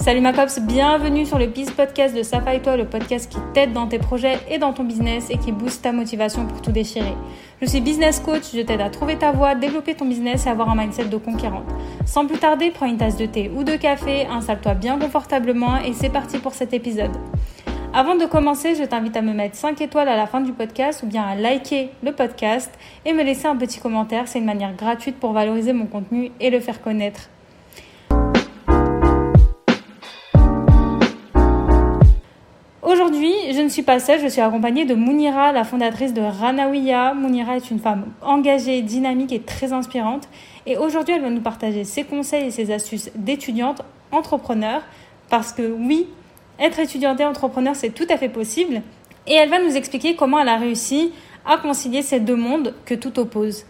Salut ma cops, bienvenue sur le Biz Podcast de Safa toi, le podcast qui t'aide dans tes projets et dans ton business et qui booste ta motivation pour tout déchirer. Je suis business coach, je t'aide à trouver ta voie, développer ton business et avoir un mindset de conquérante. Sans plus tarder, prends une tasse de thé ou de café, installe-toi bien confortablement et c'est parti pour cet épisode. Avant de commencer, je t'invite à me mettre 5 étoiles à la fin du podcast ou bien à liker le podcast et me laisser un petit commentaire. C'est une manière gratuite pour valoriser mon contenu et le faire connaître. Aujourd'hui, je ne suis pas seule, je suis accompagnée de Mounira, la fondatrice de Ranawiya. Mounira est une femme engagée, dynamique et très inspirante. Et aujourd'hui, elle va nous partager ses conseils et ses astuces d'étudiante entrepreneur. Parce que oui, être étudiante et entrepreneur, c'est tout à fait possible. Et elle va nous expliquer comment elle a réussi à concilier ces deux mondes que tout oppose.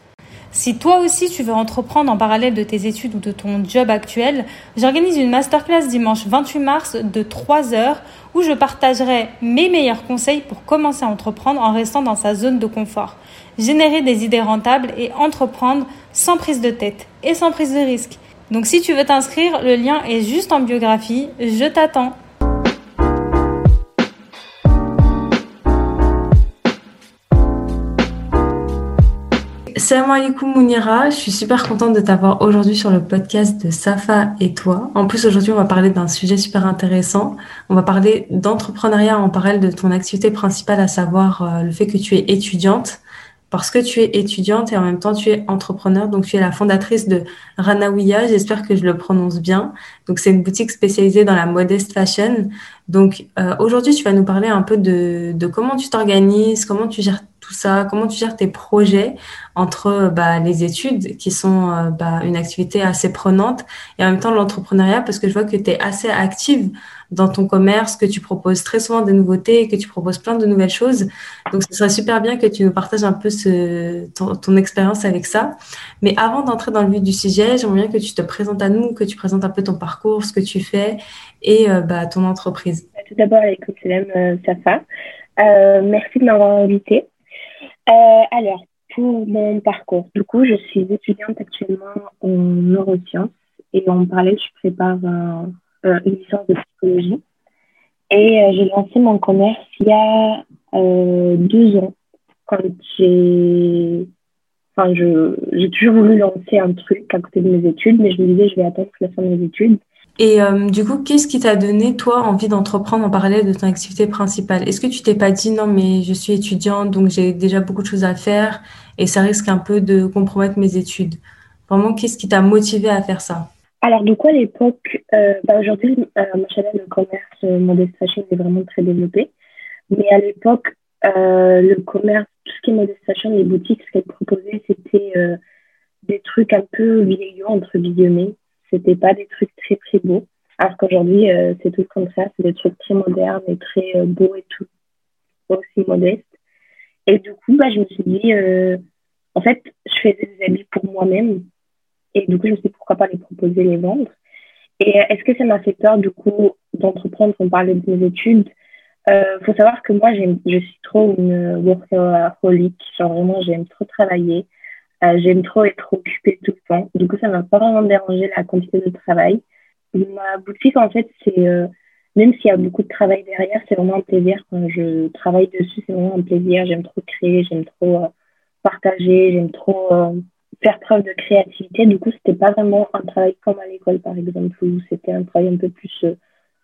Si toi aussi tu veux entreprendre en parallèle de tes études ou de ton job actuel, j'organise une masterclass dimanche 28 mars de 3 heures où je partagerai mes meilleurs conseils pour commencer à entreprendre en restant dans sa zone de confort, générer des idées rentables et entreprendre sans prise de tête et sans prise de risque. Donc si tu veux t'inscrire, le lien est juste en biographie, je t'attends. Salam alaikum Mounira, je suis super contente de t'avoir aujourd'hui sur le podcast de Safa et toi. En plus aujourd'hui on va parler d'un sujet super intéressant. On va parler d'entrepreneuriat en parallèle de ton activité principale, à savoir euh, le fait que tu es étudiante. Parce que tu es étudiante et en même temps tu es entrepreneur, donc tu es la fondatrice de Ranawiya, j'espère que je le prononce bien. Donc c'est une boutique spécialisée dans la modeste fashion. Donc euh, aujourd'hui tu vas nous parler un peu de, de comment tu t'organises, comment tu gères tout ça, comment tu gères tes projets entre bah, les études qui sont euh, bah, une activité assez prenante et en même temps l'entrepreneuriat? Parce que je vois que tu es assez active dans ton commerce, que tu proposes très souvent des nouveautés que tu proposes plein de nouvelles choses. Donc ce serait super bien que tu nous partages un peu ce, ton, expérience avec ça. Mais avant d'entrer dans le vif du sujet, j'aimerais bien que tu te présentes à nous, que tu présentes un peu ton parcours, ce que tu fais et euh, bah, ton entreprise. Tout d'abord, avec euh, Safa. Euh, merci de m'avoir invité. Euh, alors, pour mon parcours, du coup, je suis étudiante actuellement en neurosciences et en parallèle, je prépare une licence de psychologie. Et euh, j'ai lancé mon commerce il y a euh, deux ans, quand j'ai Enfin, j'ai toujours voulu lancer un truc à côté de mes études, mais je me disais, je vais attendre la fin de mes études. Et euh, du coup, qu'est-ce qui t'a donné, toi, envie d'entreprendre en parallèle de ton activité principale? Est-ce que tu t'es pas dit, non, mais je suis étudiante, donc j'ai déjà beaucoup de choses à faire et ça risque un peu de compromettre mes études? Vraiment, qu'est-ce qui t'a motivé à faire ça? Alors, du coup, à l'époque, euh, bah, aujourd'hui, euh, le commerce euh, modeste fashion est vraiment très développé. Mais à l'époque, le commerce, tout ce qui est modeste fashion, les boutiques, ce qu'elles proposaient, c'était des trucs un peu vieillots, entre guillemets c'était pas des trucs très très beaux. Alors qu'aujourd'hui, euh, c'est tout le contraire, c'est des trucs très modernes et très euh, beaux et tout, aussi modestes. Et du coup, bah, je me suis dit, euh, en fait, je faisais des habits pour moi-même. Et du coup, je me suis dit, pourquoi pas les proposer, les vendre? Et est-ce que ça m'a fait peur, du coup, d'entreprendre? On parlait de mes études. Il faut savoir que moi, je suis trop une workaholic. Genre, vraiment, j'aime trop travailler. Euh, j'aime trop être occupée tout le temps. Du coup, ça m'a pas vraiment dérangé la quantité de travail. Ma boutique, en fait, c'est euh, même s'il y a beaucoup de travail derrière, c'est vraiment un plaisir. Quand je travaille dessus, c'est vraiment un plaisir. J'aime trop créer, j'aime trop euh, partager, j'aime trop faire preuve de créativité. Du coup, c'était pas vraiment un travail comme à l'école, par exemple, où c'était un travail un peu plus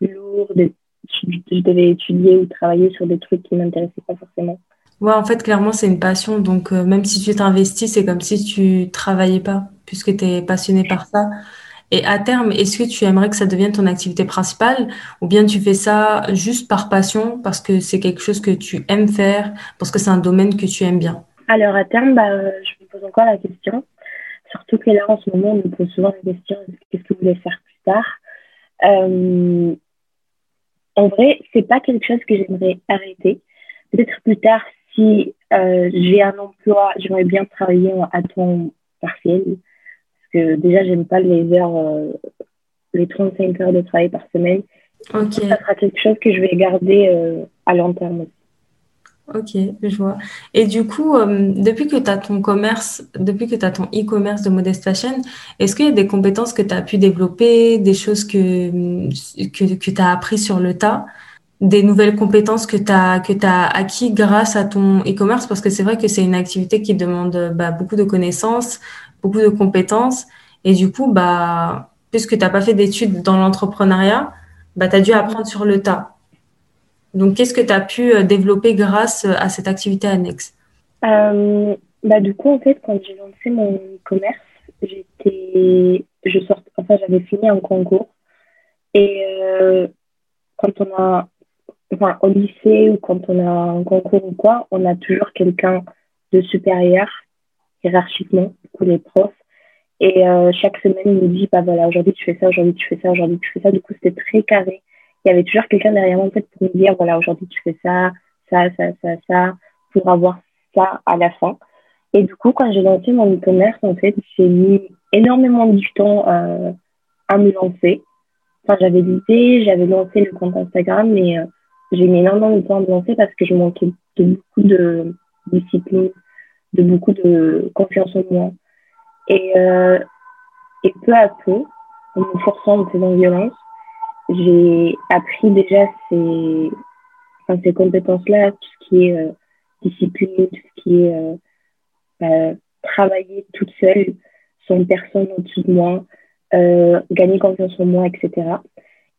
lourd. je devais étudier ou travailler sur des trucs qui m'intéressaient pas forcément. Ouais, en fait, clairement, c'est une passion. Donc, euh, même si tu t'investis, c'est comme si tu travaillais pas, puisque tu es passionné par ça. Et à terme, est-ce que tu aimerais que ça devienne ton activité principale ou bien tu fais ça juste par passion parce que c'est quelque chose que tu aimes faire, parce que c'est un domaine que tu aimes bien? Alors, à terme, bah, je me pose encore la question. Surtout que là, en ce moment, on me pose souvent la question qu'est-ce que vous voulez faire plus tard euh, En vrai, c'est pas quelque chose que j'aimerais arrêter. Peut-être plus tard, si euh, j'ai un emploi, j'aimerais bien travailler à temps partiel. Parce que déjà, j'aime pas les heures, euh, les 35 heures de travail par semaine. Ça sera quelque chose que je vais garder euh, à long terme Ok, je vois. Et du coup, depuis que tu as ton commerce, depuis que tu as ton e-commerce de Modest Fashion, est-ce qu'il y a des compétences que tu as pu développer, des choses que, que, que tu as appris sur le tas, des nouvelles compétences que tu as, que as acquis grâce à ton e-commerce? Parce que c'est vrai que c'est une activité qui demande bah, beaucoup de connaissances, beaucoup de compétences. Et du coup, bah, puisque tu n'as pas fait d'études dans l'entrepreneuriat, bah, tu as dû apprendre sur le tas. Donc, qu'est-ce que tu as pu euh, développer grâce euh, à cette activité annexe? Euh, bah, Du coup, en fait, quand j'ai lancé mon commerce, j'étais, je j'avais fini un concours. Et quand on a, enfin, au lycée ou quand on a un concours ou quoi, on a toujours quelqu'un de supérieur, hiérarchiquement, pour les profs. Et chaque semaine, il nous dit, bah voilà, aujourd'hui tu fais ça, aujourd'hui tu fais ça, aujourd'hui tu fais ça. Du coup, c'était très carré il y avait toujours quelqu'un derrière moi en fait, pour me dire voilà, aujourd'hui tu fais ça, ça, ça, ça, ça, pour avoir ça à la fin. Et du coup, quand j'ai lancé mon e-commerce, en fait, j'ai mis énormément du temps euh, à me lancer. Enfin, j'avais l'idée, j'avais lancé le compte Instagram, mais euh, j'ai mis énormément de temps à me lancer parce que je manquais de beaucoup de discipline, de beaucoup de confiance en moi. Et, euh, et peu à peu, en me forçant, en faisant violence, j'ai appris déjà ces, ces compétences-là, tout ce qui est euh, discipline, tout ce qui est euh, bah, travailler toute seule, sans personne au-dessus de moi, gagner confiance en moi, etc.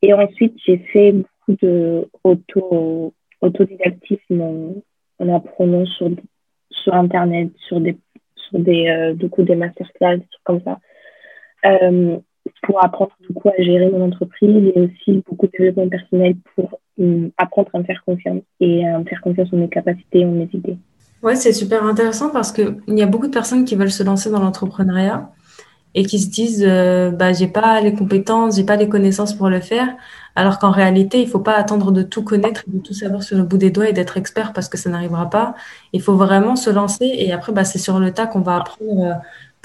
Et ensuite, j'ai fait beaucoup de auto, autodidactisme en, en apprenant sur, sur Internet, sur des, sur des, euh, du coup, des masterclass, comme ça. Euh, pour apprendre du à gérer mon entreprise et aussi beaucoup de développement personnel pour euh, apprendre à me faire confiance et à me faire confiance en mes capacités, en mes idées. Ouais, c'est super intéressant parce qu'il y a beaucoup de personnes qui veulent se lancer dans l'entrepreneuriat et qui se disent euh, bah j'ai pas les compétences, j'ai pas les connaissances pour le faire, alors qu'en réalité il faut pas attendre de tout connaître, de tout savoir sur le bout des doigts et d'être expert parce que ça n'arrivera pas. Il faut vraiment se lancer et après bah c'est sur le tas qu'on va apprendre euh,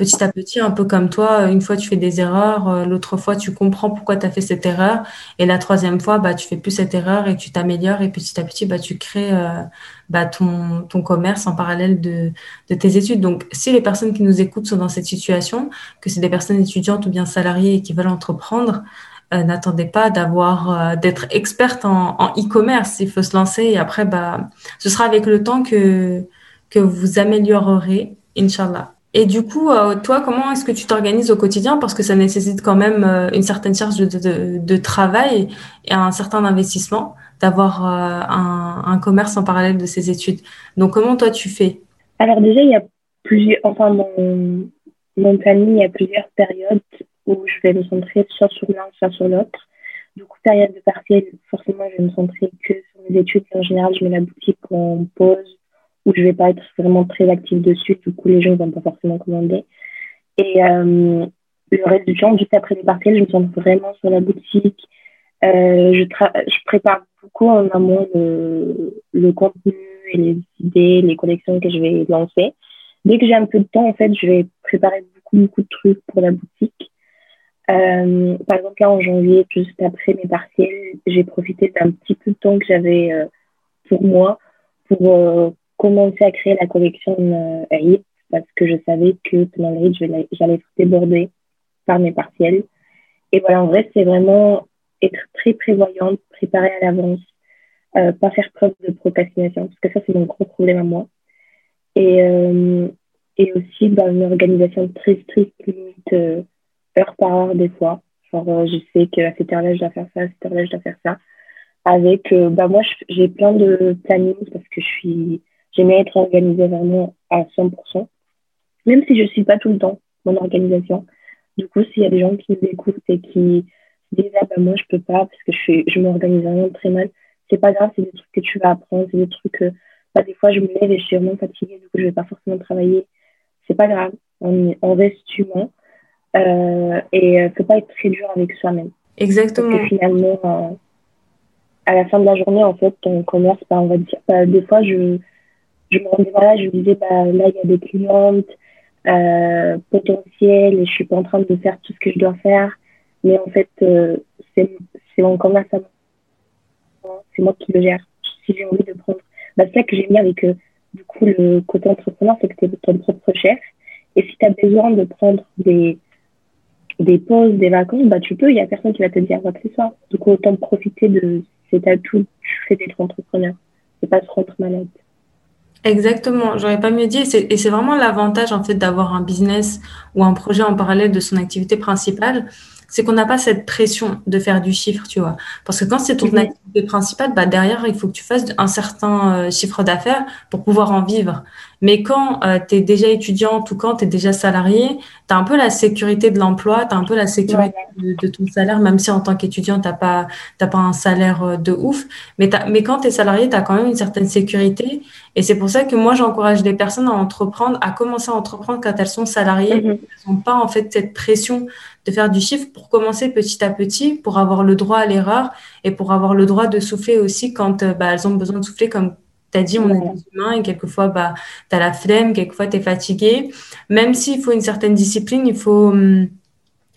petit à petit, un peu comme toi, une fois tu fais des erreurs, euh, l'autre fois tu comprends pourquoi tu as fait cette erreur, et la troisième fois, bah, tu fais plus cette erreur et tu t'améliores, et petit à petit, bah, tu crées euh, bah, ton, ton commerce en parallèle de, de tes études. Donc, si les personnes qui nous écoutent sont dans cette situation, que c'est des personnes étudiantes ou bien salariées et qui veulent entreprendre, euh, n'attendez pas d'avoir d'être experte en, e-commerce. Il faut se lancer et après, bah, ce sera avec le temps que, que vous améliorerez, Inch'Allah. Et du coup, euh, toi, comment est-ce que tu t'organises au quotidien? Parce que ça nécessite quand même euh, une certaine charge de, de, de, travail et un certain investissement d'avoir euh, un, un, commerce en parallèle de ses études. Donc, comment toi, tu fais? Alors déjà, il y a plusieurs, enfin, mon, mon planning, il y a plusieurs périodes où je vais me centrer soit sur l'un, soit sur l'autre. Du coup, période de partiel, forcément, je vais me centrer que sur mes études. En général, je mets la boutique en pause où je vais pas être vraiment très active dessus. Du coup, les gens vont pas forcément commander. Et euh, le reste du temps, juste après les partiels, je me sens vraiment sur la boutique. Euh, je, je prépare beaucoup en amont le, le contenu et les idées, les collections que je vais lancer. Dès que j'ai un peu de temps, en fait, je vais préparer beaucoup, beaucoup de trucs pour la boutique. Euh, par exemple, là, en janvier, juste après mes partiels, j'ai profité d'un petit peu de temps que j'avais euh, pour moi pour euh, commencé à créer la collection euh, parce que je savais que pendant le j'allais être débordée par mes partiels. Et voilà, en vrai, c'est vraiment être très prévoyante, préparer à l'avance, pas faire preuve de procrastination, parce que ça, c'est mon gros problème à moi. Et, et aussi, bah, une organisation très stricte, limite heure par heure des fois. Genre, euh, je sais qu'à cette heure-là, je dois faire ça, à cette heure-là, je dois faire ça. Avec, euh, bah, moi, j'ai plein de plannings parce que je suis J'aimais être organisée vraiment à 100%, même si je suis pas tout le temps mon organisation. Du coup, s'il y a des gens qui nous écoutent et qui disent ah ben moi je peux pas parce que je suis je m'organise vraiment très mal, c'est pas grave, c'est des trucs que tu vas apprendre, c'est des trucs bah, des fois je me lève et je suis vraiment fatiguée, du coup je vais pas forcément travailler. C'est pas grave, on, on reste humain euh, et euh, faut pas être très dur avec soi-même. Exactement. Parce que finalement, euh, à la fin de la journée, en fait, ton commerce, bah, on va dire, bah, des fois je je me rendais là, je me disais, bah, là, il y a des clientes euh, potentielles et je suis pas en train de faire tout ce que je dois faire. Mais en fait, euh, c'est mon commerce à moi. C'est moi qui le gère. Si j'ai envie de prendre, bah, c'est ça que j'aime bien avec du coup le côté entrepreneur, c'est que tu es ton propre chef. Et si tu as besoin de prendre des, des pauses, des vacances, bah, tu peux, il n'y a personne qui va te dire quoi que ce soit. Du coup, autant profiter de cet atout tu fais d'être entrepreneur. C'est pas se rendre malade. Exactement, j'aurais pas mieux dit. Et c'est vraiment l'avantage en fait d'avoir un business ou un projet en parallèle de son activité principale, c'est qu'on n'a pas cette pression de faire du chiffre, tu vois. Parce que quand c'est ton mhm. activité principale, bah derrière, il faut que tu fasses un certain euh, chiffre d'affaires pour pouvoir en vivre. Mais quand euh, tu es déjà étudiante ou quand tu es déjà salarié, tu as un peu la sécurité de l'emploi, tu as un peu la sécurité de, ton salaire, même si en tant qu'étudiant, tu n'as pas, pas un salaire euh, de ouf. Mais, mais quand tu es salarié, tu as quand même une certaine sécurité. Et c'est pour ça que moi, j'encourage les personnes à entreprendre, à commencer à entreprendre quand elles sont salariées. Mhm. Elles n'ont pas en fait cette pression de faire du chiffre pour commencer petit à petit, pour avoir le droit à l'erreur et pour avoir le droit de souffler aussi quand euh, bah, elles ont besoin de souffler comme tu as dit, on est des humains et quelquefois, bah, tu as la flemme, quelquefois, tu es fatigué. Même s'il faut une certaine discipline, il faut, hum,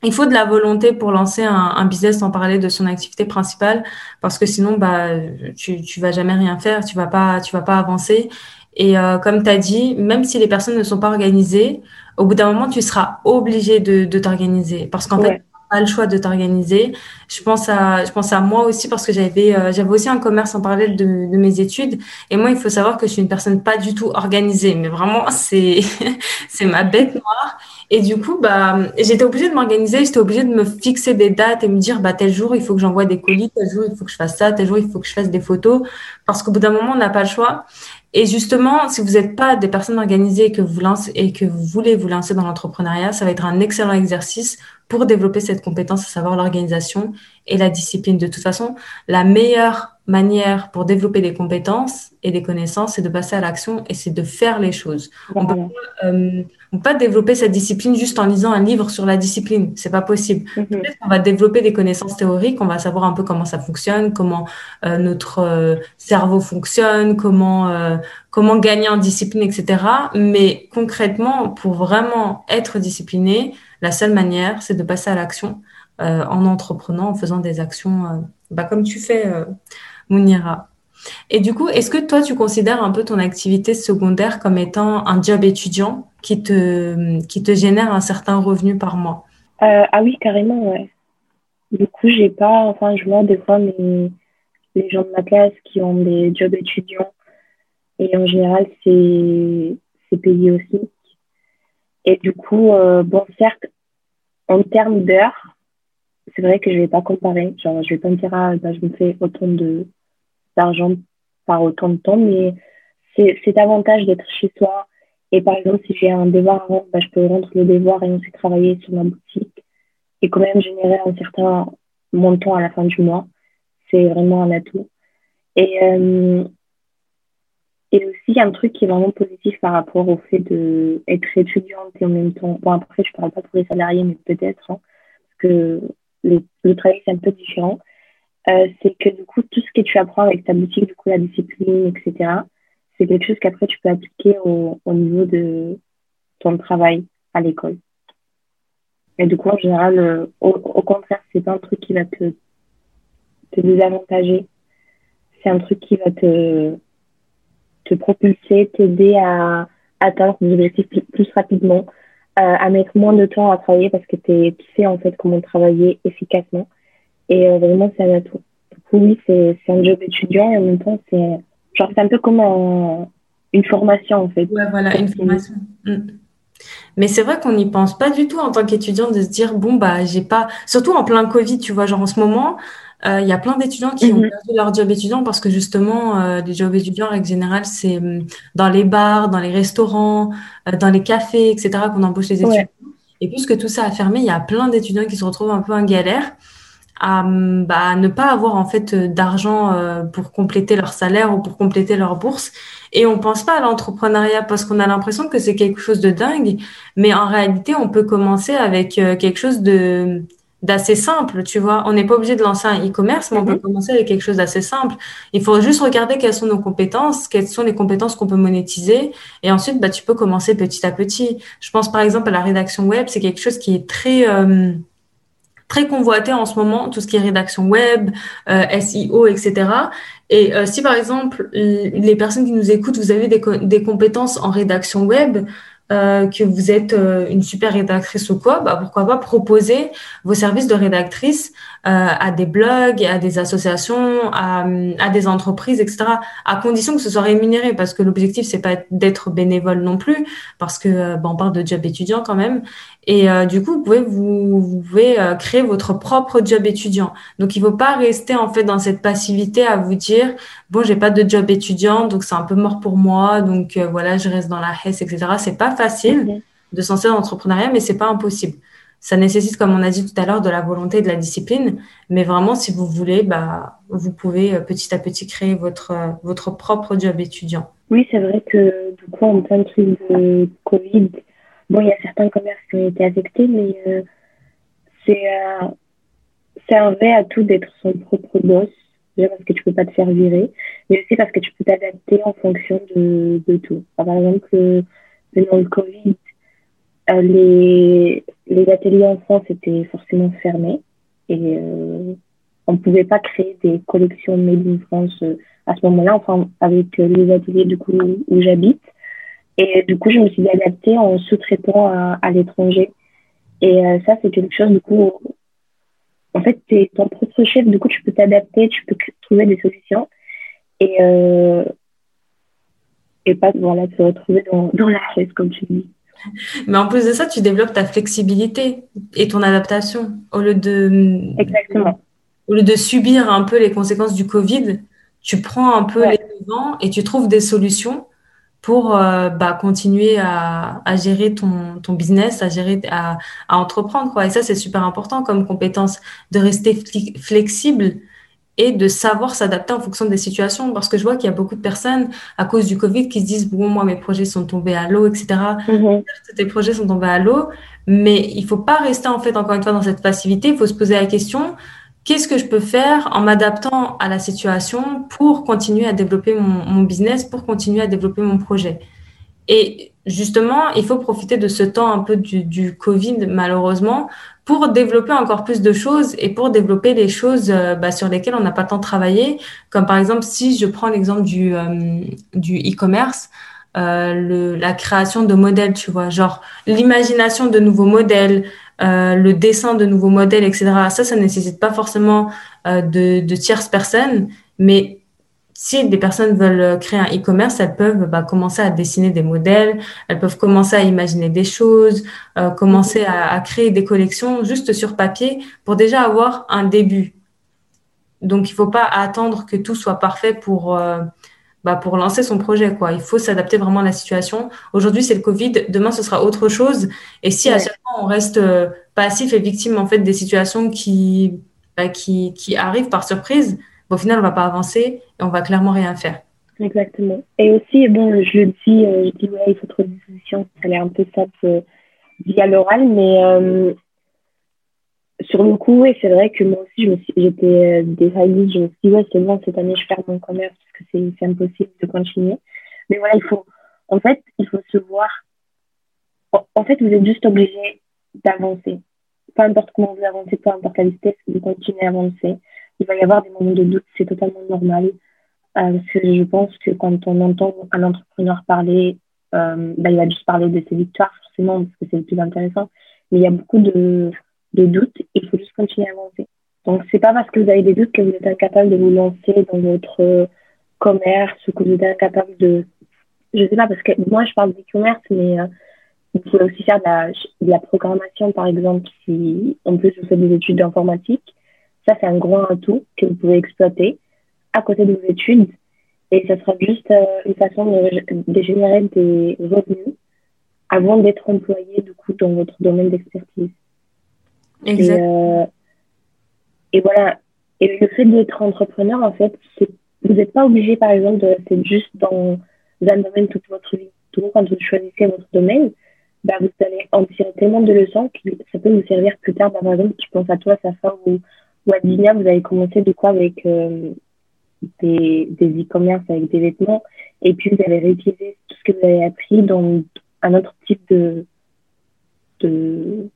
il faut de la volonté pour lancer un, un, business en parler de son activité principale parce que sinon, bah, tu, tu vas jamais rien faire, tu vas pas, tu vas pas avancer. Et euh, comme tu as dit, même si les personnes ne sont pas organisées, au bout d'un moment, tu seras obligé de, de t'organiser parce qu'en fait, le choix de t'organiser. Je pense à, je pense à moi aussi parce que j'avais, euh, j'avais aussi un commerce en parallèle de, de, mes études. Et moi, il faut savoir que je suis une personne pas du tout organisée, mais vraiment, c'est, c'est ma bête noire. Et du coup, bah, j'étais obligée de m'organiser, j'étais obligée de me fixer des dates et me dire, bah, tel jour, il faut que j'envoie des colis, tel jour, il faut que je fasse ça, tel jour, il faut que je fasse des photos. Parce qu'au bout d'un moment, on n'a pas le choix. Et justement, si vous n'êtes pas des personnes organisées et que vous lancez, et que vous voulez vous lancer dans l'entrepreneuriat, ça va être un excellent exercice pour développer cette compétence, à savoir l'organisation et la discipline. De toute façon, la meilleure manière pour développer des compétences et des connaissances, c'est de passer à l'action et c'est de faire les choses. On peut, euh, pas développer cette discipline juste en lisant un livre sur la discipline. C'est pas possible. Mm on va développer des connaissances théoriques, on va savoir un peu comment ça fonctionne, comment euh, notre euh, cerveau fonctionne, comment euh, comment gagner en discipline, etc. Mais concrètement, pour vraiment être discipliné, la seule manière, c'est de passer à l'action en entreprenant, en faisant des actions, bah, comme tu fais, Mounira. Et du coup, est-ce que toi, tu considères un peu ton activité secondaire comme étant un job étudiant qui te, qui te génère un certain revenu par mois? Euh, Ah oui, carrément, ouais. Du coup, j'ai pas, enfin, je vois des fois les gens de ma classe qui ont des jobs étudiants et en général, c'est, c'est payé aussi. Et du coup, euh, bon, certes, en termes d'heures, c'est vrai que je vais pas comparer. Genre, je vais pas me dire, ah, bah, je me fais autant de, d'argent par autant de temps, mais c'est, c'est avantage d'être chez soi, et par exemple, si j'ai un devoir à rendre, bah, je peux rendre le devoir et ensuite travailler sur ma boutique et quand même générer un certain montant à la fin du mois. C'est vraiment un atout. Et, euh, et aussi, un truc qui est vraiment positif par rapport au fait d'être étudiante et en même temps. Bon, après, je ne parle pas pour les salariés, mais peut-être, hein, parce que le travail, c'est un peu différent. Euh, c'est que du coup, tout ce que tu apprends avec ta boutique, du coup, la discipline, etc., c'est quelque chose qu'après tu peux appliquer au, au, niveau de ton travail à l'école. Et du coup, en général, euh, au, au, contraire, c'est pas un truc qui va te, te désavantager. C'est un truc qui va te, te propulser, t'aider à atteindre des objectifs plus, rapidement, euh, à mettre moins de temps à travailler parce que tu sais en fait comment travailler efficacement. Et euh, vraiment, c'est un atout. Du coup, oui, c'est un job étudiant et en même temps, c'est Genre, c'est un peu comme une formation, en fait. Ouais, voilà, une formation. Mm. Mais c'est vrai qu'on n'y pense pas du tout en tant qu'étudiant de se dire, bon, bah, j'ai pas, surtout en plein Covid, tu vois, genre en ce moment, euh, il y a plein d'étudiants qui ont mhm. perdu leur job étudiant parce que justement, euh, les jobs étudiants, en règle générale, c'est mm, dans les bars, dans les restaurants, euh, dans les cafés, etc., qu'on embauche les étudiants. Et puisque tout ça a fermé, il y a plein d'étudiants qui se retrouvent un peu en galère à bah, ne pas avoir en fait d'argent euh, pour compléter leur salaire ou pour compléter leur bourse. Et on pense pas à l'entrepreneuriat parce qu'on a l'impression que c'est quelque chose de dingue. Mais en réalité on peut commencer avec euh, quelque chose de d'assez simple tu vois. On n'est pas obligé de lancer un e-commerce mais on peut mhm. commencer avec quelque chose d'assez simple. Il faut juste regarder quelles sont nos compétences quelles sont les compétences qu'on peut monétiser. Et ensuite bah tu peux commencer petit à petit. Je pense par exemple à la rédaction web. C'est quelque chose qui est très euh, très convoité en ce moment, tout ce qui est rédaction web, euh, SEO, etc. Et si par exemple, les personnes qui nous écoutent, vous avez des, compétences en rédaction web, euh, que vous êtes euh, une super rédactrice ou quoi, bah, pourquoi pas proposer vos services de rédactrice euh, à des blogs, à des associations, à, à, des entreprises, etc. À condition que ce soit rémunéré, parce que l'objectif c'est pas d'être bénévole non plus, parce que bah, on parle de job étudiant quand même. Et du coup, vous pouvez vous, vous pouvez créer votre propre job étudiant. Donc il faut pas rester en fait dans cette passivité à vous dire bon j'ai pas de job étudiant donc c'est un peu mort pour moi donc voilà je reste dans la HES etc. C'est pas facile de s'en sortir dans l'entrepreneuriat, mais c'est pas impossible. Ça nécessite, comme on a dit tout à l'heure, de la volonté et de la discipline. Mais vraiment, si vous voulez, bah, vous pouvez euh, petit à petit créer votre, euh, votre propre job étudiant. Oui, c'est vrai que du coup, en plein de trucs de Covid, bon, il y a certains commerces qui ont été affectés, mais euh, c'est c'est un vrai atout d'être son propre boss. Déjà parce que tu peux pas te faire virer, mais aussi parce que tu peux t'adapter en fonction de, de tout. par exemple, pendant le Covid, euh, les, les ateliers en France étaient forcément fermés et euh, on ne pouvait pas créer des collections made in France euh, à ce moment-là, enfin avec les ateliers du coup où j'habite. Et du coup, je me suis adaptée en sous-traitant à, à l'étranger. Et ça, c'est quelque chose, du coup, en fait, tu es ton propre chef, du coup, tu peux t'adapter, tu peux trouver des solutions. Et, et pas voilà, se retrouver dans, dans la chaise, comme tu dis. Mais en plus de ça, tu développes ta flexibilité et ton adaptation au lieu de. Exactement. Au lieu de subir un peu les conséquences du Covid, tu prends un peu les devants et tu trouves des solutions pour euh, bah, continuer à, à, gérer ton, ton business, à gérer, à, à entreprendre. Quoi. Et ça, c'est super important comme compétence de rester flexible et de savoir s'adapter en fonction des situations. Parce que je vois qu'il y a beaucoup de personnes, à cause du Covid, qui se disent, bon, moi, mes projets sont tombés à l'eau, etc. Mm Tes projets sont tombés à l'eau. Mais il faut pas rester, en fait, encore une fois, dans cette passivité. Il faut se poser la question, qu'est-ce que je peux faire en m'adaptant à la situation pour continuer à développer mon, mon business, pour continuer à développer mon projet? Et justement, il faut profiter de ce temps un peu du, du Covid, malheureusement, pour développer encore plus de choses et pour développer les choses euh, bah, sur lesquelles on n'a pas tant travaillé. Comme par exemple, si je prends l'exemple du, euh, du e-commerce, euh, la création de modèles, tu vois, genre l'imagination de nouveaux modèles, euh, le dessin de nouveaux modèles, etc. Ça, ça ne nécessite pas forcément de, de tierces personnes, mais si des personnes veulent euh, créer un e-commerce, elles peuvent bah, commencer à dessiner des modèles, elles peuvent commencer à imaginer des choses, euh, commencer à, créer des collections juste sur papier pour déjà avoir un début. Donc, il ne faut pas attendre que tout soit parfait pour, euh, bah, pour lancer son projet. Quoi. Il faut s'adapter vraiment à la situation. Aujourd'hui, c'est le Covid, demain, ce sera autre chose. Et si à chaque fois, on reste passif et victime en fait, des situations qui, bah, qui, qui arrivent par surprise, au final, on va pas avancer et on va clairement rien faire. Exactement. Et aussi, bon, je le dis, euh, il faut trouver des solutions. Ça a l'air un peu simple euh, dit à l'oral, mais euh, sur le coup, et c'est vrai que moi aussi, j'étais euh. Je me suis dit, ouais, c'est bon, cette année, je perds mon commerce parce que c'est impossible de continuer. Mais voilà, il faut, en fait, il faut se voir. En fait, vous êtes juste obligé d'avancer. Peu importe comment vous avancez, peu importe la vitesse, vous continuez à avancer il va y avoir des moments de doute, c'est totalement normal. Euh, parce que je pense que quand on entend un entrepreneur parler, euh, bah, il va juste parler de ses victoires, forcément, parce que c'est le plus intéressant. Mais il y a beaucoup de, de doutes il faut juste continuer à avancer. Donc, c'est pas parce que vous avez des doutes que vous êtes incapable de vous lancer dans votre commerce ou que vous êtes incapable de. Je sais pas, parce que moi, je parle d'e-commerce, mais euh, vous pouvez aussi faire de la programmation, par exemple, si en plus vous faites des études d'informatique. Ça, c'est un gros atout que vous pouvez exploiter à côté de vos études. Et ça sera juste euh, une façon de, générer des revenus avant d'être employé, du coup, dans votre domaine d'expertise. Exact. Et, euh, et, voilà. Et le fait d'être entrepreneur, en fait, vous n'êtes pas obligé, par exemple, de rester juste dans un domaine toute votre vie. Tout quand vous choisissez votre domaine, bah, vous allez en tirer tellement de leçons que ça peut vous servir plus tard. Bah, par exemple, tu penses à toi, ça fait ou Advinia, vous avez commencé du coup avec euh, des, e-commerce avec des vêtements et puis vous avez réutilisé tout ce que vous avez appris dans un autre type de, de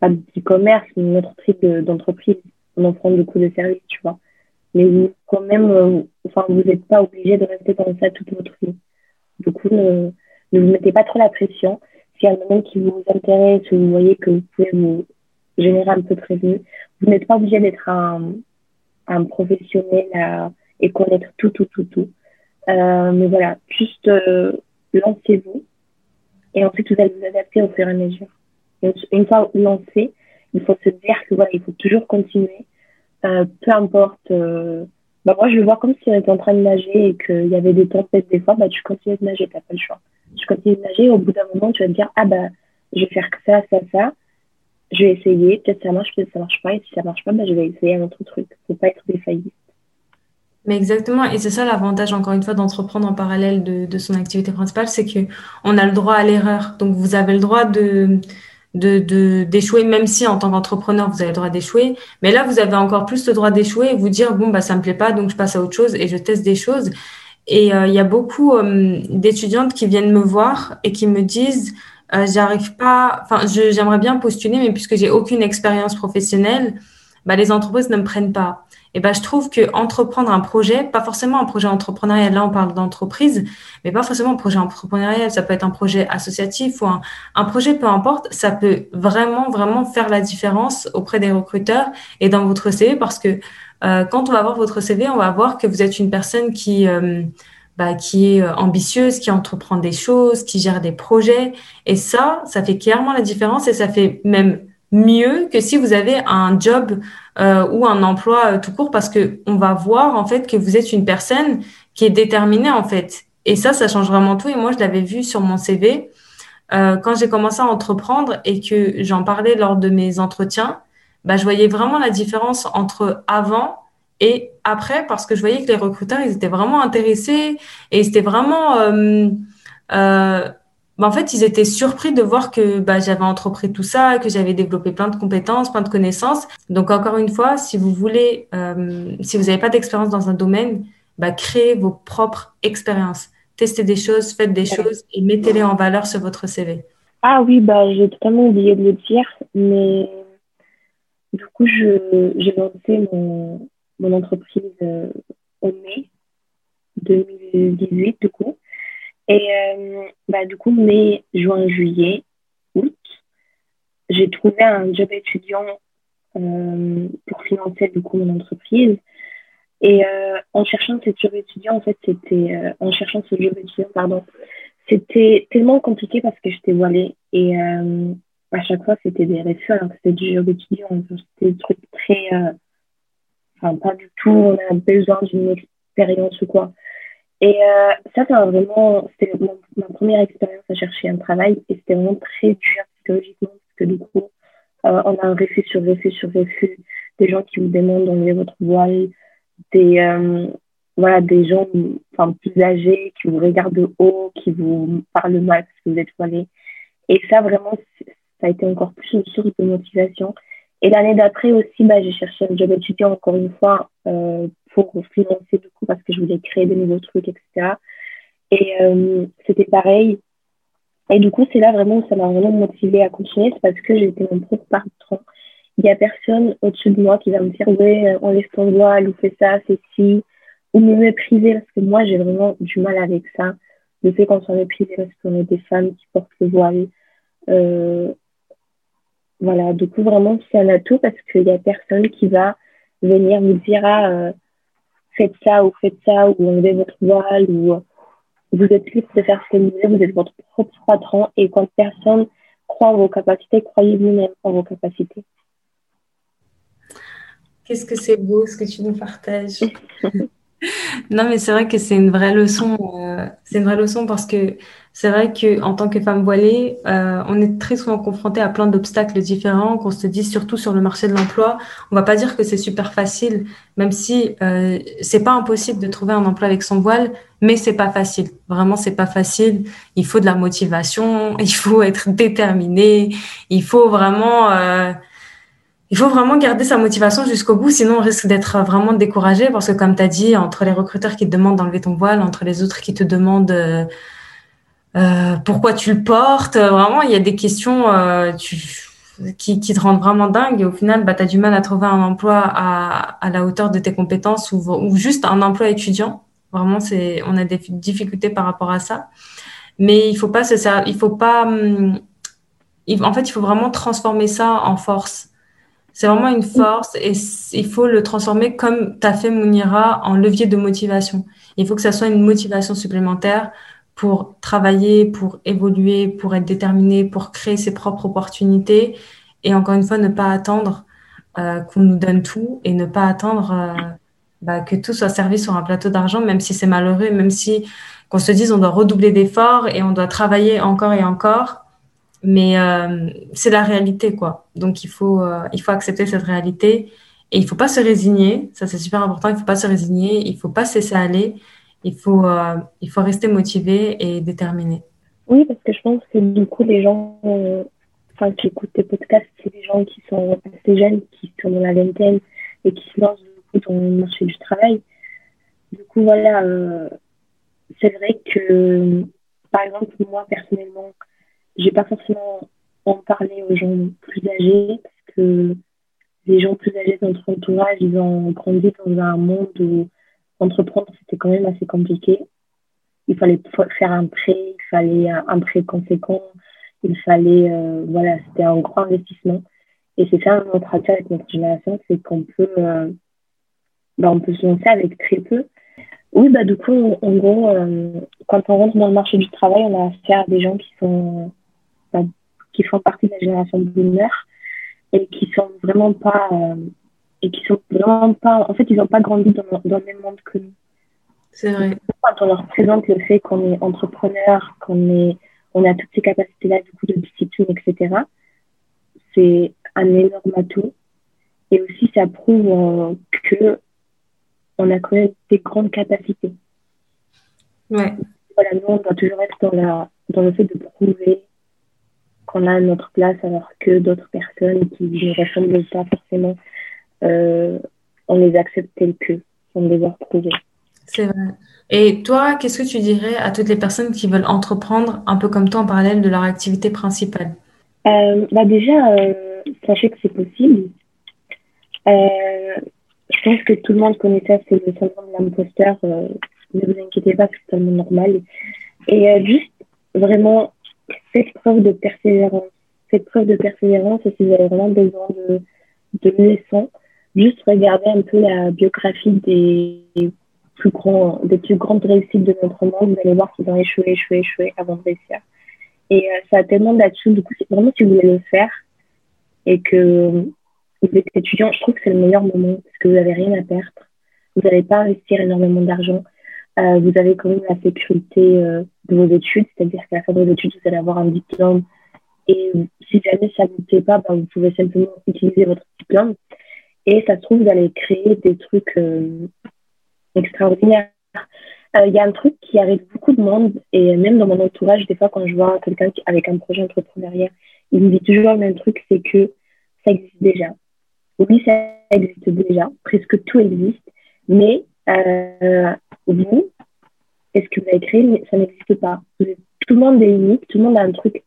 pas d'e-commerce, mais un autre type d'entreprise en offrant du coup de services, tu vois. mais vous, quand même, euh, enfin, vous n'êtes pas obligé de rester dans ça toute votre vie. Du coup, ne, vous mettez pas trop la pression. S'il y a un domaine qui vous intéresse ou vous voyez que vous pouvez vous générer un peu prévenu, vous n'êtes pas obligé d'être un, professionnel et connaître tout, tout, tout, tout. Euh, mais voilà, juste euh, lancez-vous et ensuite vous allez vous adapter au fur et à mesure. une fois lancé, il faut se dire que voilà, il faut toujours continuer, euh, peu importe. Euh, bah moi, je le vois comme si on était en train de nager et qu'il y avait des tempêtes des fois, bah tu continues de nager, t'as pas le choix. Tu continues de nager, au bout d'un moment, tu vas te dire ah bah je vais faire ça, ça, ça. Je vais essayer, peut-être ça marche, peut-être ça marche pas, et si ça marche pas, bah je vais essayer un autre truc. Faut pas être défailliste. Mais exactement, et c'est ça l'avantage encore une fois d'entreprendre en parallèle de, son activité principale, c'est que on a le droit à l'erreur. Donc vous avez le droit de d'échouer, même si en tant qu'entrepreneur vous avez le droit d'échouer. Mais là vous avez encore plus le droit d'échouer et vous dire bon bah ça me plaît pas, donc je passe à autre chose et je teste des choses. Et euh, il y a beaucoup euh, d'étudiantes qui viennent me voir et qui me disent euh, j'arrive pas, enfin j'aimerais bien postuler, mais puisque j'ai aucune expérience professionnelle, bah les entreprises ne me prennent pas. Et ben, je trouve que entreprendre un projet, pas forcément un projet entrepreneurial, là on parle d'entreprise, mais pas forcément un projet entrepreneurial, ça peut être un projet associatif ou un, un projet, peu importe, ça peut vraiment, vraiment faire la différence auprès des recruteurs et dans votre CV parce que euh, quand on va voir votre CV, on va voir que vous êtes une personne qui, euh, bah, qui est euh, ambitieuse, qui entreprend des choses, qui gère des projets. Et ça, ça fait clairement la différence et ça fait même mieux que si vous avez un job euh, ou un emploi euh, tout court parce que on va voir en fait que vous êtes une personne qui est déterminée en fait. Et ça, ça change vraiment tout. Et moi, je l'avais vu sur mon CV euh, quand j'ai commencé à entreprendre et que j'en parlais lors de mes entretiens. Bah, je voyais vraiment la différence entre avant et après parce que je voyais que les recruteurs, ils étaient vraiment intéressés et c'était vraiment euh, euh, bah, en fait, ils étaient surpris de voir que bah, j'avais entrepris tout ça, que j'avais développé plein de compétences, plein de connaissances. Donc, encore une fois, si vous voulez, euh, si vous n'avez pas d'expérience dans un domaine, bah, créez vos propres expériences. Testez des choses, faites des choses et mettez-les en valeur sur votre CV. Ah oui, bah, j'ai totalement oublié de le dire, mais du coup, j'ai lancé mon, mon entreprise euh, au mai 2018, du coup. Et euh, bah, du coup, mai, juin, juillet, août, j'ai trouvé un job étudiant euh, pour financer du coup mon entreprise. Et euh, en cherchant ce job étudiant, en fait, c'était euh, en cherchant ce job étudiant, pardon, c'était tellement compliqué parce que j'étais voilée et euh, à chaque fois c'était des refus alors que c'était du job étudiant, c'était des trucs très, enfin pas du tout, on a besoin d'une expérience ou quoi. Et euh, ça, c'est vraiment, c'était ma première expérience à chercher un travail et c'était vraiment très dur psychologiquement parce que du coup, euh, on a un refus sur refus sur refus, des gens qui vous demandent d'enlever votre voile, des, euh, voilà, des gens enfin, plus âgés qui vous regardent de haut, qui vous parlent mal parce que vous êtes voilé. Et ça, vraiment, ça a été encore plus une source de motivation. Et l'année d'après aussi, bah, j'ai cherché un job étudiant encore une fois euh, pour financer du coup parce que je voulais créer des nouveaux trucs, etc. Et euh, c'était pareil. Et du coup, c'est là vraiment où ça m'a vraiment motivée à continuer, c'est parce que j'étais mon propre patron. Il n'y a personne au-dessus de moi qui va me dire ouais, enlève ton voile ou fais ça, c'est ci, ou me mépriser parce que moi j'ai vraiment du mal avec ça. Le fait qu'on soit méprisé parce qu'on est des femmes qui portent le voile. Euh, voilà, du coup vraiment c'est un atout parce qu'il n'y a personne qui va venir vous dire ah, euh, faites ça ou faites ça ou enlevez votre voile ou vous êtes libre de faire ce que vous voulez, vous êtes votre propre patron et quand personne croit en vos capacités, croyez vous-même en vos capacités. Qu'est-ce que c'est beau ce que tu nous partages. non, mais c'est vrai que c'est une vraie leçon. Euh, c'est une vraie leçon parce que c'est vrai que en tant que femme voilée, euh, on est très souvent confronté à plein d'obstacles différents, qu'on se dit surtout sur le marché de l'emploi. On va pas dire que c'est super facile, même si euh, c'est pas impossible de trouver un emploi avec son voile, mais c'est pas facile. Vraiment, c'est pas facile. Il faut de la motivation, il faut être déterminé, il faut vraiment euh, il faut vraiment garder sa motivation jusqu'au bout, sinon on risque d'être vraiment découragé parce que comme tu as dit, entre les recruteurs qui te demandent d'enlever ton voile, entre les autres qui te demandent euh, euh pourquoi tu le portes, vraiment il y a des questions, euh, qui, qui, te rendent vraiment dingue et au final, bah, tu as du mal à trouver un emploi à, la hauteur de tes compétences ou, ou juste un emploi étudiant. Vraiment, c'est, on a des difficultés par rapport à ça. Mais il faut pas se il faut pas, hum, en fait, il faut vraiment transformer ça en force. C'est vraiment une force et il faut le transformer comme tu as fait Mounira en levier de motivation. Il faut que ça soit une motivation supplémentaire pour travailler, pour évoluer, pour être déterminé, pour créer ses propres opportunités et encore une fois ne pas attendre euh, qu'on nous donne tout et ne pas attendre euh, bah, que tout soit servi sur un plateau d'argent, même si c'est malheureux, même si qu'on se dise on doit redoubler d'efforts et on doit travailler encore et encore. Mais euh, c'est la réalité, quoi. Donc il faut, euh, il faut accepter cette réalité et il faut pas se résigner. Ça c'est super important. Il faut pas se résigner. Il faut pas cesser aller. Il faut, euh, il faut rester motivé et déterminé. Oui, parce que je pense que du coup les gens, enfin qui écoutent tes podcasts, c'est des gens qui sont assez jeunes, qui sont dans la vingtaine et qui se lancent dans le marché du travail. Du coup voilà, c'est vrai que par exemple moi personnellement j'ai pas forcément en parlé aux gens plus âgés parce que les gens plus âgés de notre entourage, ils ont grandi dans un monde où entreprendre, c'était quand même assez compliqué. Il fallait faire un prêt, il fallait un prêt conséquent, il fallait, euh, voilà, c'était un grand investissement. Et c'est ça notre attrait avec notre génération, c'est qu'on peut, euh, bah, on peut se lancer avec très peu. Oui, bah, du coup, en gros, euh, quand on rentre dans le marché du travail, on a affaire à des gens qui sont qui font partie de la génération boomer et qui sont vraiment pas euh, et qui sont vraiment pas en fait ils n'ont pas grandi dans, dans, le même monde que nous. C'est vrai. Quand on leur présente le fait qu'on est entrepreneur qu'on est on a toutes ces capacités là du coup de discipline etc c'est un énorme atout. Et aussi ça prouve euh, que on a quand même des grandes capacités. Ouais. Voilà nous on doit toujours être dans la dans le fait de prouver qu'on a notre place alors que d'autres personnes qui ne ressemblent pas forcément, euh, on les accepte tels que, sans devoir prouver. C'est vrai. Et toi, qu'est-ce que tu dirais à toutes les personnes qui veulent entreprendre un peu comme toi en parallèle de leur activité principale? Euh, bah Déjà, euh, sachez que c'est possible. je pense que tout le monde connaît ça, c'est le syndrome de l'imposteur. ne vous inquiétez pas, c'est totalement normal. Et juste, vraiment, faites preuve de persévérance. Faites preuve de persévérance et si vous avez vraiment besoin de, de leçons, juste regardez un peu la biographie des plus, grands, des plus grandes réussites de notre monde. Vous allez voir qu'ils ont échoué, échoué, échoué avant de réussir. Et euh, ça a tellement là-dessus. Du coup, vraiment, si vous voulez le faire et que vous êtes étudiant, je trouve que c'est le meilleur moment parce que vous n'avez rien à perdre. Vous n'allez pas investir énormément d'argent. Euh, vous avez quand même la sécurité euh, de vos études, c'est-à-dire qu'à la fin de vos études, vous allez avoir un diplôme. Et si jamais ça ne vous plaît pas, bah, vous pouvez simplement utiliser votre diplôme. Et ça se trouve, vous allez créer des trucs euh, extraordinaires. Il y a un truc qui arrive beaucoup de monde, et même dans mon entourage, des fois, quand je vois quelqu'un avec un projet entrepreneurial, il me dit toujours le même truc, c'est que ça existe déjà. Oui, ça existe déjà, presque tout existe, mais euh, vous, est-ce que vous avez créé, ça n'existe pas. Tout le monde est unique, tout le monde a un truc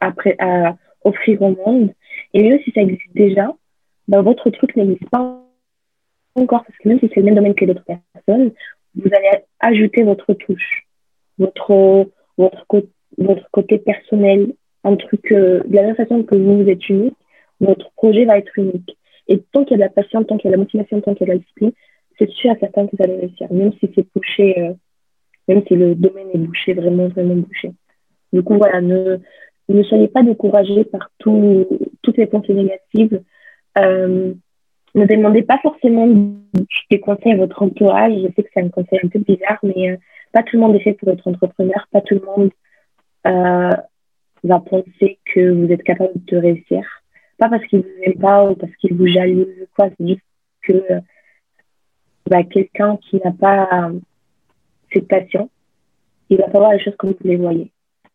à offrir au monde. Et même si ça existe déjà, ben, votre truc n'existe pas encore, parce que même si c'est le même domaine que d'autres personnes, vous allez ajouter votre touche, votre, votre, côté personnel, un truc, euh, de la même façon que vous, êtes unique, votre projet va être unique. Et tant qu'il y a de la patience, tant qu'il y a de la motivation, tant qu'il y a de la discipline, c'est sûr à certains que vous allez réussir, même si c'est bouché, euh, même si le domaine est bouché, vraiment, vraiment bouché. Du coup, voilà, ne, ne soyez pas découragés par tout, toutes les pensées négatives. Euh, ne demandez pas forcément des conseils à votre entourage. Je sais que c'est un conseil un peu bizarre, mais euh, pas tout le monde est fait pour être entrepreneur. Pas tout le monde va penser que vous êtes capable de réussir. Pas parce qu'il vous aime pas ou parce qu'il vous jalouse quoi. C'est juste que bah, quelqu'un qui n'a pas cette passion, il va pas voir les choses comme vous les voyez.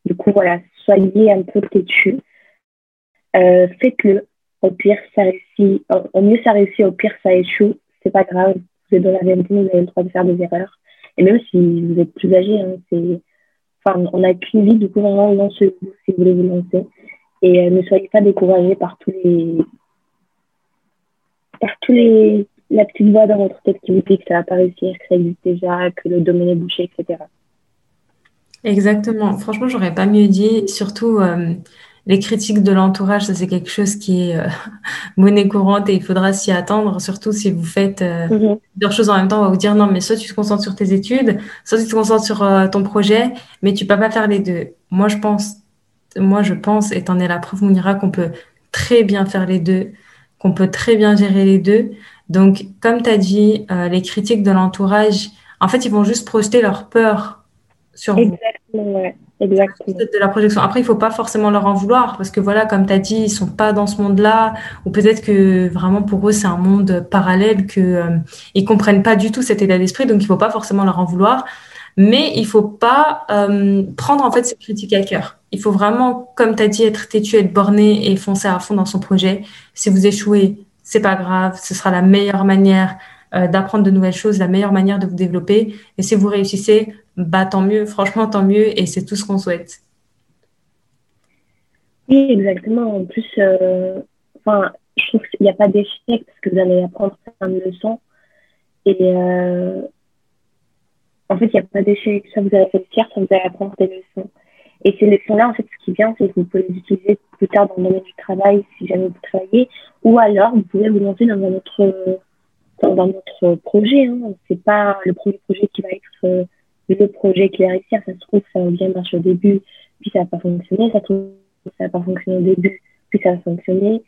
Du coup, voilà, soyez un peu têtu. Euh, Faites-le. Au pire, ça réussit. Au mieux, ça réussit. Au pire, ça échoue. C'est pas grave. Vous êtes dans la vérité, vous avez le droit de faire des erreurs. Et même si vous êtes plus âgé, hein, c'est, enfin, on n'a qu'une vie, du coup, vraiment, lancez-vous si vous voulez vous lancer. Et ne soyez pas découragés par tous les par tous les la petite voix dans votre tête qui vous dit que ça va pas réussir, que ça existe déjà, que le domaine est bouché, etc. Exactement. Franchement, j'aurais pas mieux dit. Surtout, euh, les critiques de l'entourage, ça c'est quelque chose qui est euh, monnaie courante et il faudra s'y attendre. Surtout si vous faites euh, mhm. plusieurs choses en même temps, on va vous dire non, mais soit tu te concentres sur tes études, soit tu te concentres sur ton projet, mais tu peux pas faire les deux. Moi, je pense, moi, je pense, et t'en es la preuve, Mounira, qu'on peut très bien faire les deux, qu'on peut très bien gérer les deux. Donc, comme tu as dit, les critiques de l'entourage, en fait, ils vont juste projeter leur peur sur Exactement, ouais. Exactement. De la projection. Après, il faut pas forcément leur en vouloir parce que voilà, comme tu as dit, ils sont pas dans ce monde-là ou peut-être que vraiment pour eux, c'est un monde parallèle que euh, ils comprennent pas du tout cet état d'esprit, donc il faut pas forcément leur en vouloir. Mais il faut pas euh, prendre en fait ces critiques à cœur. Il faut vraiment, comme tu as dit, être têtu, être borné et foncer à fond dans son projet. Si vous échouez, c'est pas grave, ce sera la meilleure manière euh, d'apprendre de nouvelles choses, la meilleure manière de vous développer. Et si vous réussissez, bah tant mieux, franchement tant mieux, et c'est tout ce qu'on souhaite. Oui, exactement. En plus, euh, je trouve qu'il n'y a pas d'échec parce que vous allez apprendre plein de leçons. Et euh, en fait, il n'y a pas d'échec. Ça, vous allez réussir, ça, vous allez apprendre des leçons. Et ces leçons-là, en fait, ce qui vient, c'est que vous pouvez les utiliser plus tard dans le domaine du travail si jamais vous travaillez, ou alors vous pouvez vous lancer dans un autre dans notre projet. Hein. C'est pas le premier projet qui va être euh, le projet réussir. Ça se trouve, ça va bien marcher au début, puis ça va pas fonctionner. Ça se trouve, ça va pas fonctionner au début, puis ça va fonctionner.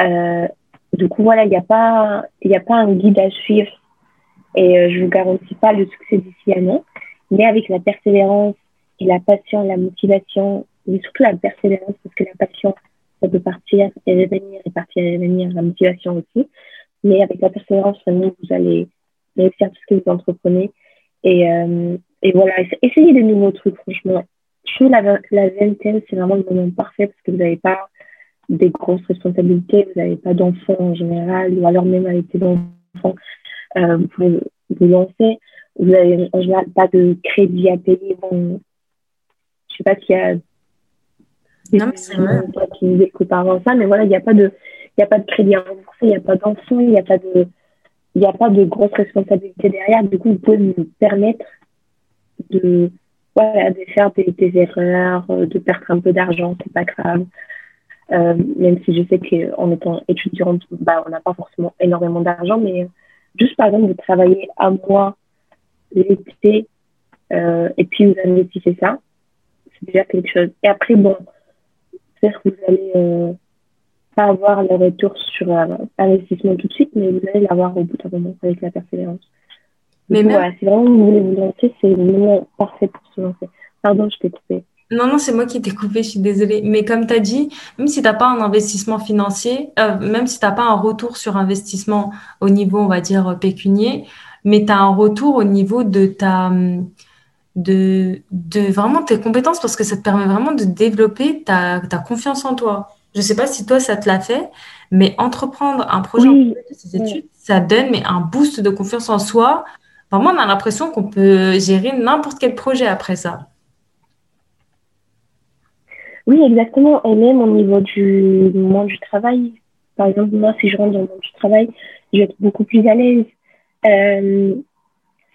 Euh, du coup, voilà, il n'y a pas, il a pas un guide à suivre. Et euh, je vous garantis pas le succès d'ici un an. Mais avec la persévérance et la passion, la motivation, mais surtout la persévérance, parce que la passion, ça peut partir et revenir, et partir et revenir, la motivation aussi. Mais avec la persévérance, vous allez réussir tout ce que vous entreprenez. Et, euh, et voilà, essayez des nouveaux trucs, franchement. Je trouve la, la vingtaine, c'est vraiment le moment parfait parce que vous n'avez pas des grosses responsabilités, vous n'avez pas d'enfants en général, ou alors même avec des enfants, euh, vous pouvez vous lancer. Vous n'avez en général pas de crédit à payer. Je ne sais pas s'il y a non, mais qui nous écoutent avant ça, mais voilà, il n'y a pas de il a pas de crédit à rembourser, il n'y a pas d'enfants, il n'y a pas de, il n'y a pas de grosses responsabilités derrière. Du coup, vous pouvez vous permettre de, voilà, de faire des, des erreurs, euh, de perdre un peu d'argent, c'est pas grave. Euh, même si je sais qu'en étant étudiante, bah, on n'a pas forcément énormément d'argent, mais juste par exemple de travailler à mois l'été euh, et puis vous investissez ça, c'est déjà quelque chose. Et après, bon, peut-être que vous allez euh, pas avoir le retour sur l'investissement euh, tout de suite, mais vous allez l'avoir au bout d'un moment avec la persévérance. Mais même... si vraiment vous voulez vous lancer, c'est le moment parfait pour se lancer. Pardon, je t'ai coupé. Non, non, c'est moi qui t'ai coupé, je suis désolée. Mais comme tu as dit, même si tu n'as pas un investissement financier, euh, même si tu n'as pas un retour sur investissement au niveau, on va dire, pécunier, mais tu as un retour au niveau de ta, de, de vraiment tes compétences parce que ça te permet vraiment de développer ta, ta confiance en toi. Je ne sais pas si toi, ça te l'a fait, mais entreprendre un projet de ses études, ça donne mais un boost de confiance en soi. moi, on a l'impression qu'on peut gérer n'importe quel projet après ça. Oui, exactement. Et même au niveau du monde du travail, par exemple, moi, si je rentre dans le monde du travail, je vais être beaucoup plus à l'aise. Euh,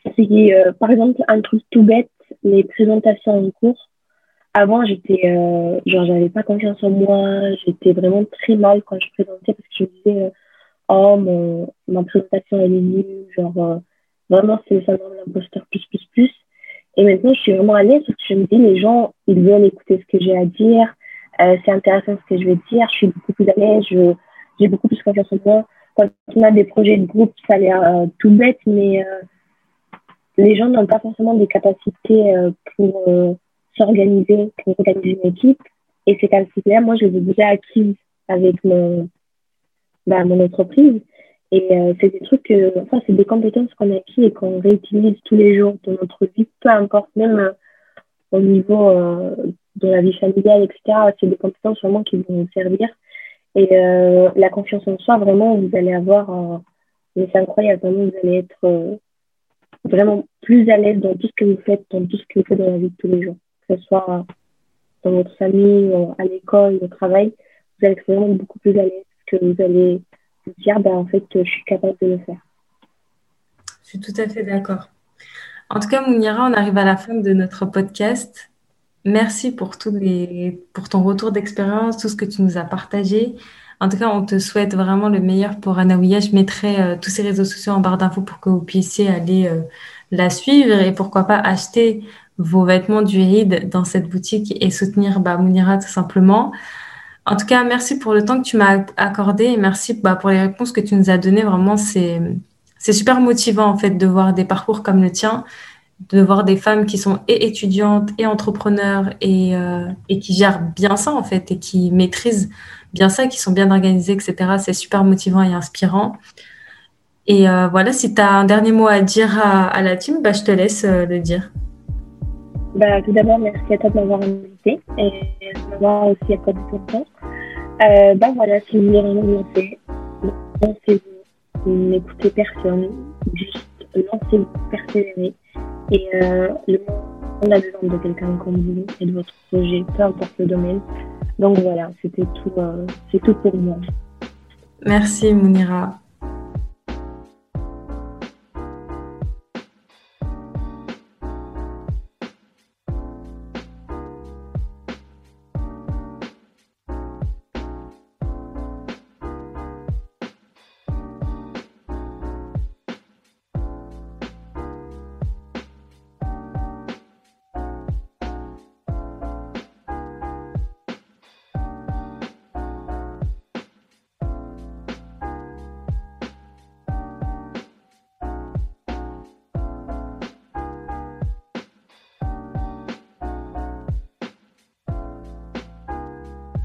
euh, par exemple, un truc tout bête, les présentations en cours avant, j'étais, euh, genre, j'avais pas confiance en moi. J'étais vraiment très mal quand je présentais parce que je me disais, euh, oh, mon, ma présentation, elle est nulle. Genre, euh, vraiment, c'est le syndrome l'imposteur plus, plus, plus. Et maintenant, je suis vraiment à l'aise parce que je me dis, les gens, ils veulent écouter ce que j'ai à dire. Euh, c'est intéressant ce que je vais dire. Je suis beaucoup plus à l'aise. Je, j'ai beaucoup plus confiance en moi. Quand on a des projets de groupe, ça a l'air tout bête, mais les gens n'ont pas forcément des capacités pour s'organiser pour organiser une équipe. Et ces capacités-là, moi, je les ai déjà acquises avec mon, bah, mon entreprise. Et euh, c'est des trucs, enfin, c'est des compétences qu'on acquis et qu'on réutilise tous les jours dans notre vie, peu importe, même euh, au niveau euh, de la vie familiale, etc. C'est des compétences vraiment qui vont nous servir. Et la confiance en soi, vraiment, vous allez avoir, mais c'est incroyable, vraiment, vous allez être vraiment plus à l'aise dans tout ce que vous faites, dans tout ce que vous faites dans la vie de tous les jours que ce soit dans votre famille, à l'école, au travail, vous allez être vraiment beaucoup plus à l'aise, que vous allez vous dire, bah, en fait, je suis capable de le faire. Je suis tout à fait d'accord. En tout cas, Mounira, on arrive à la fin de notre podcast. Merci pour, tous les, pour ton retour d'expérience, tout ce que tu nous as partagé. En tout cas, on te souhaite vraiment le meilleur pour Anaouia. Je mettrai euh, tous ces réseaux sociaux en barre d'infos pour que vous puissiez aller euh, la suivre et pourquoi pas acheter vos vêtements du Eid dans cette boutique et soutenir bah, Mounira tout simplement. En tout cas, merci pour le temps que tu m'as accordé et merci bah, pour les réponses que tu nous as données. Vraiment, c'est c'est super motivant en fait de voir des parcours comme le tien, de voir des femmes qui sont et étudiantes et entrepreneurs et, euh, et qui gèrent bien ça en fait et qui maîtrisent bien ça, qui sont bien organisées, etc. C'est super motivant et inspirant. Et euh, voilà, si tu as un dernier mot à dire à, la team, bah, je te laisse euh, le dire. Bah, tout d'abord, merci à toi de m'avoir invité et de m'avoir aussi accordé ton temps. Euh, bah voilà, si vous voulez vraiment lancer, lancez-vous, n'écoutez personne, juste lancez-vous, persévérez. Et euh, le monde besoin de quelqu'un comme vous et de votre projet, peu importe le domaine. Donc voilà, c'était tout, euh, tout pour moi. Merci Mounira.